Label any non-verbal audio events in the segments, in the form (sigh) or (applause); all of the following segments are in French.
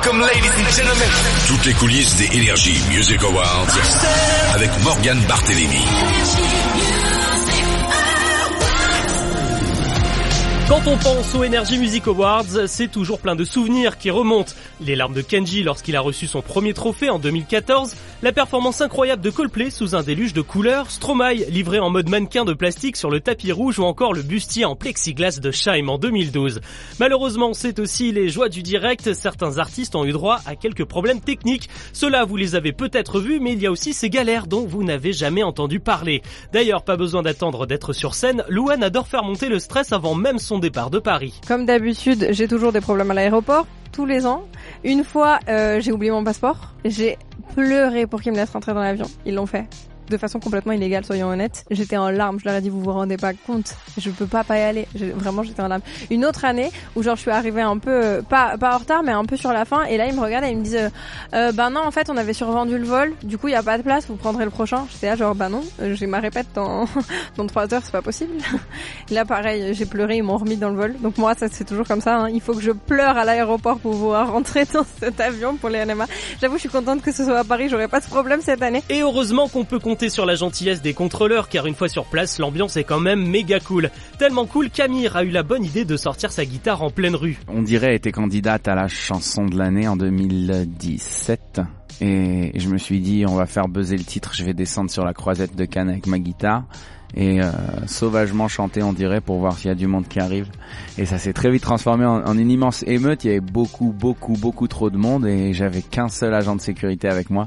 Welcome, ladies and gentlemen. Toutes les coulisses des Energy Music Awards avec Morgan Barthélémy. On pense aux Energy Music Awards, c'est toujours plein de souvenirs qui remontent. Les larmes de Kenji lorsqu'il a reçu son premier trophée en 2014, la performance incroyable de Coldplay sous un déluge de couleurs, Stromae livré en mode mannequin de plastique sur le tapis rouge ou encore le bustier en plexiglas de Shaim en 2012. Malheureusement, c'est aussi les joies du direct, certains artistes ont eu droit à quelques problèmes techniques. Cela, vous les avez peut-être vus, mais il y a aussi ces galères dont vous n'avez jamais entendu parler. D'ailleurs, pas besoin d'attendre d'être sur scène, Louane adore faire monter le stress avant même son départ de Paris. Comme d'habitude, j'ai toujours des problèmes à l'aéroport, tous les ans. Une fois, euh, j'ai oublié mon passeport. J'ai pleuré pour qu'ils me laissent rentrer dans l'avion. Ils l'ont fait de façon complètement illégale, soyons honnêtes. J'étais en larmes, je leur ai dit, vous vous rendez pas compte, je peux pas pas y aller. vraiment, j'étais en larmes. Une autre année où genre je suis arrivée un peu, euh, pas, pas en retard, mais un peu sur la fin, et là ils me regardent et ils me disent, euh, bah non, en fait, on avait survendu le vol, du coup il y a pas de place, vous prendrez le prochain. J'étais là genre, bah non, euh, j'ai ma répète dans, (laughs) dans trois heures, c'est pas possible. (laughs) là pareil, j'ai pleuré, ils m'ont remis dans le vol. Donc moi, ça c'est toujours comme ça, hein. il faut que je pleure à l'aéroport pour pouvoir (laughs) rentrer dans cet avion pour les NMA. J'avoue, je suis contente que ce soit à Paris, j'aurais pas de problème cette année. Et heureusement qu'on peut sur la gentillesse des contrôleurs car une fois sur place, l'ambiance est quand même méga cool. Tellement cool qu'Amir a eu la bonne idée de sortir sa guitare en pleine rue. On dirait était candidate à la chanson de l'année en 2017. Et je me suis dit, on va faire buzzer le titre, je vais descendre sur la croisette de Cannes avec ma guitare et euh, sauvagement chanter on dirait pour voir s'il y a du monde qui arrive. Et ça s'est très vite transformé en, une immense émeute. Il y avait beaucoup beaucoup beaucoup trop de monde et j'avais qu'un seul agent de sécurité avec moi.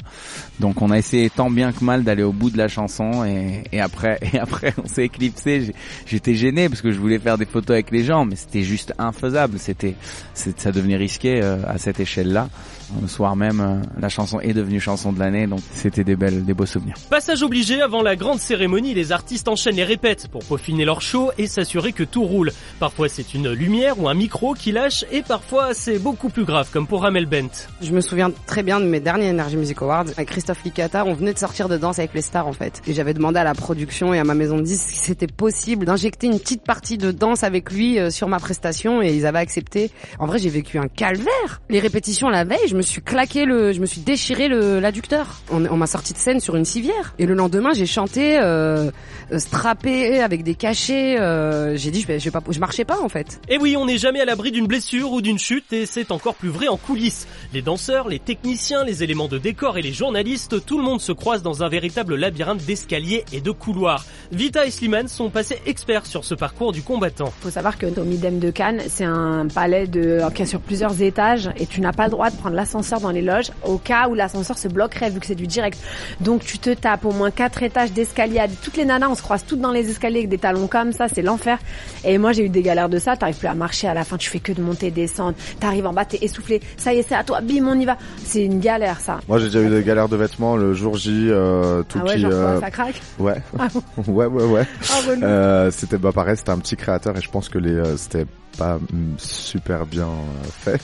Donc on a essayé tant bien que mal d'aller au bout de la chanson et, et après (laughs) et après on s'est éclipsé. J'étais gêné parce que je voulais faire des photos avec les gens mais c'était juste infaisable. C'était ça devenait risqué euh, à cette échelle là le soir même, euh, la chanson est devenue chanson de l'année, donc c'était des belles, des beaux souvenirs. Passage obligé avant la grande cérémonie, les artistes enchaînent et répètent pour peaufiner leur show et s'assurer que tout roule. Parfois c'est une lumière ou un micro qui lâche et parfois c'est beaucoup plus grave, comme pour Ramel Bent. Je me souviens très bien de mes derniers Energy Music Awards avec Christophe Licata. On venait de sortir de Danse avec les stars en fait, et j'avais demandé à la production et à ma maison de disques si c'était possible d'injecter une petite partie de danse avec lui euh, sur ma prestation et ils avaient accepté. En vrai, j'ai vécu un calvaire. Les répétitions la veille, je me suis claqué le, je me suis déchiré l'adducteur. On, on m'a sorti de scène sur une civière et le lendemain j'ai chanté euh, strappé avec des cachets. Euh, j'ai dit je, vais, je, je marchais pas en fait. Et oui, on n'est jamais à l'abri d'une blessure ou d'une chute et c'est encore plus vrai en coulisses. Les danseurs, les techniciens, les éléments de décor et les journalistes, tout le monde se croise dans un véritable labyrinthe d'escaliers et de couloirs. Vita et Slimane sont passés experts sur ce parcours du combattant. Faut savoir que au Midem de Cannes, c'est un palais de qui a sur plusieurs étages et tu n'as pas le droit de prendre l'ascenseur dans les loges au cas où l'ascenseur se bloquerait vu que c'est du direct. Donc tu te tapes au moins quatre étages d'escalier. Toutes les nanas, on se croise toutes dans les escaliers avec des talons comme ça, c'est l'enfer. Et moi j'ai eu des galères de ça, t'arrives plus à marcher à la fin, tu fais que de monter, descendre, t'arrives en bas, t'es essoufflé, ça y est c'est à toi, bim on y va. C'est une galère ça. Moi j'ai déjà eu des galères de vêtements le jour J, euh, tout ah ouais, qui, genre euh... ça craque Ouais. Ah (laughs) ouais ouais ouais. Ah, relou. Euh, c'était bah pareil, c'était un petit créateur et je pense que les c'était pas mm, super bien euh, fait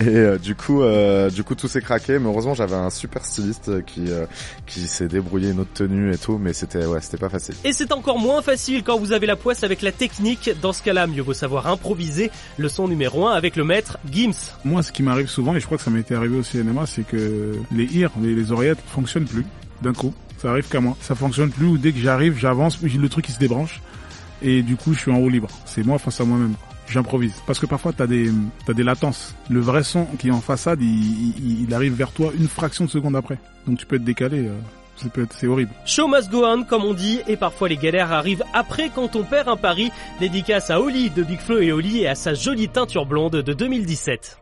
(laughs) et euh, du coup euh, du coup tout s'est craqué mais heureusement j'avais un super styliste qui euh, qui s'est débrouillé une autre tenue et tout mais c'était ouais c'était pas facile Et c'est encore moins facile quand vous avez la poisse avec la technique. Dans ce cas-là, mieux vaut savoir improviser. Leçon numéro 1 avec le maître Gims. Moi, ce qui m'arrive souvent, et je crois que ça m'était arrivé au cinéma, c'est que les ears, les, les oreillettes fonctionnent plus d'un coup. Ça arrive qu'à moi. Ça fonctionne plus ou dès que j'arrive, j'avance, le truc il se débranche et du coup je suis en roue libre. C'est moi face à moi-même. J'improvise parce que parfois t'as des t'as des latences. Le vrai son qui est en façade, il, arrive vers toi une fraction de seconde après. Donc tu peux être décalé. euh, c'est horrible. Show must go on, comme on dit, et parfois les galères arrivent après quand on perd un pari. Dédicace à Oli de Big Flo et Oli et à sa jolie teinture blonde de 2017.